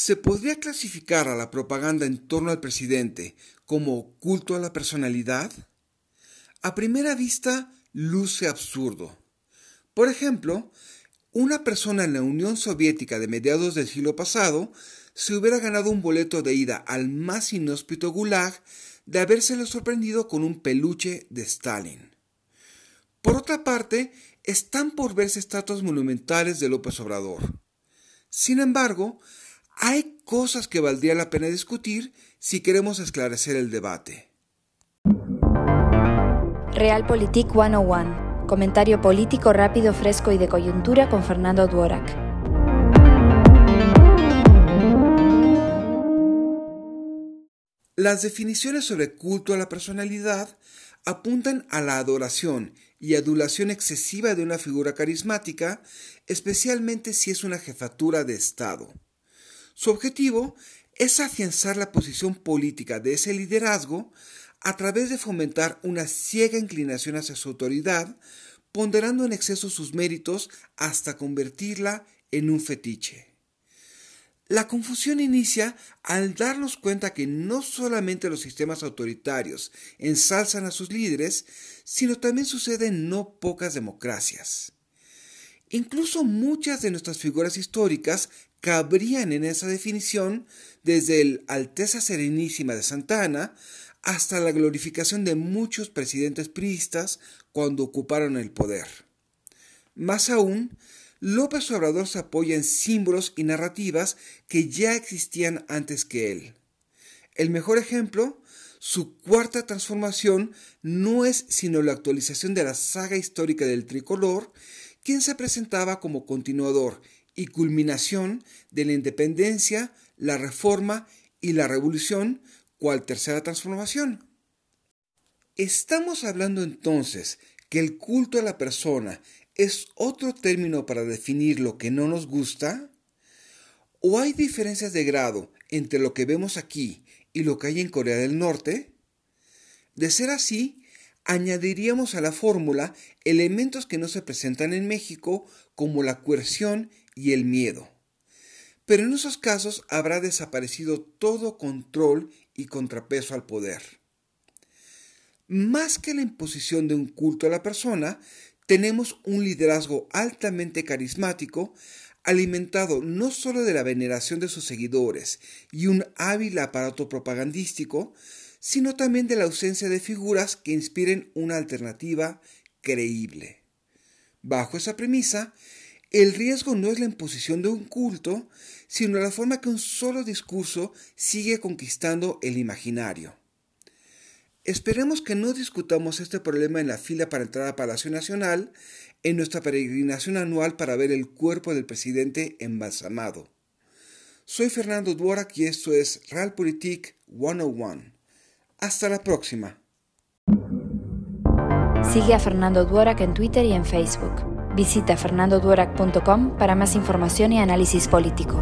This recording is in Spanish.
¿Se podría clasificar a la propaganda en torno al presidente como culto a la personalidad? A primera vista, luce absurdo. Por ejemplo, una persona en la Unión Soviética de mediados del siglo pasado se hubiera ganado un boleto de ida al más inhóspito gulag de habérselo sorprendido con un peluche de Stalin. Por otra parte, están por verse estatuas monumentales de López Obrador. Sin embargo, hay cosas que valdría la pena discutir si queremos esclarecer el debate. Realpolitik 101. Comentario político rápido, fresco y de coyuntura con Fernando Duorak. Las definiciones sobre culto a la personalidad apuntan a la adoración y adulación excesiva de una figura carismática, especialmente si es una jefatura de Estado. Su objetivo es afianzar la posición política de ese liderazgo a través de fomentar una ciega inclinación hacia su autoridad, ponderando en exceso sus méritos hasta convertirla en un fetiche. La confusión inicia al darnos cuenta que no solamente los sistemas autoritarios ensalzan a sus líderes, sino también sucede en no pocas democracias. Incluso muchas de nuestras figuras históricas cabrían en esa definición, desde el Alteza Serenísima de Santa Ana hasta la glorificación de muchos presidentes priistas cuando ocuparon el poder. Más aún, López Obrador se apoya en símbolos y narrativas que ya existían antes que él. El mejor ejemplo, su cuarta transformación no es sino la actualización de la saga histórica del tricolor, quien se presentaba como continuador y culminación de la independencia, la reforma y la revolución, cual tercera transformación. Estamos hablando entonces que el culto a la persona ¿Es otro término para definir lo que no nos gusta? ¿O hay diferencias de grado entre lo que vemos aquí y lo que hay en Corea del Norte? De ser así, añadiríamos a la fórmula elementos que no se presentan en México como la coerción y el miedo. Pero en esos casos habrá desaparecido todo control y contrapeso al poder. Más que la imposición de un culto a la persona, tenemos un liderazgo altamente carismático, alimentado no solo de la veneración de sus seguidores y un hábil aparato propagandístico, sino también de la ausencia de figuras que inspiren una alternativa creíble. Bajo esa premisa, el riesgo no es la imposición de un culto, sino la forma que un solo discurso sigue conquistando el imaginario. Esperemos que no discutamos este problema en la fila para entrar a Palacio Nacional en nuestra peregrinación anual para ver el cuerpo del presidente embalsamado. Soy Fernando Duarak y esto es Realpolitik 101. Hasta la próxima. Sigue a Fernando Duarak en Twitter y en Facebook. Visita fernandoduarac.com para más información y análisis político.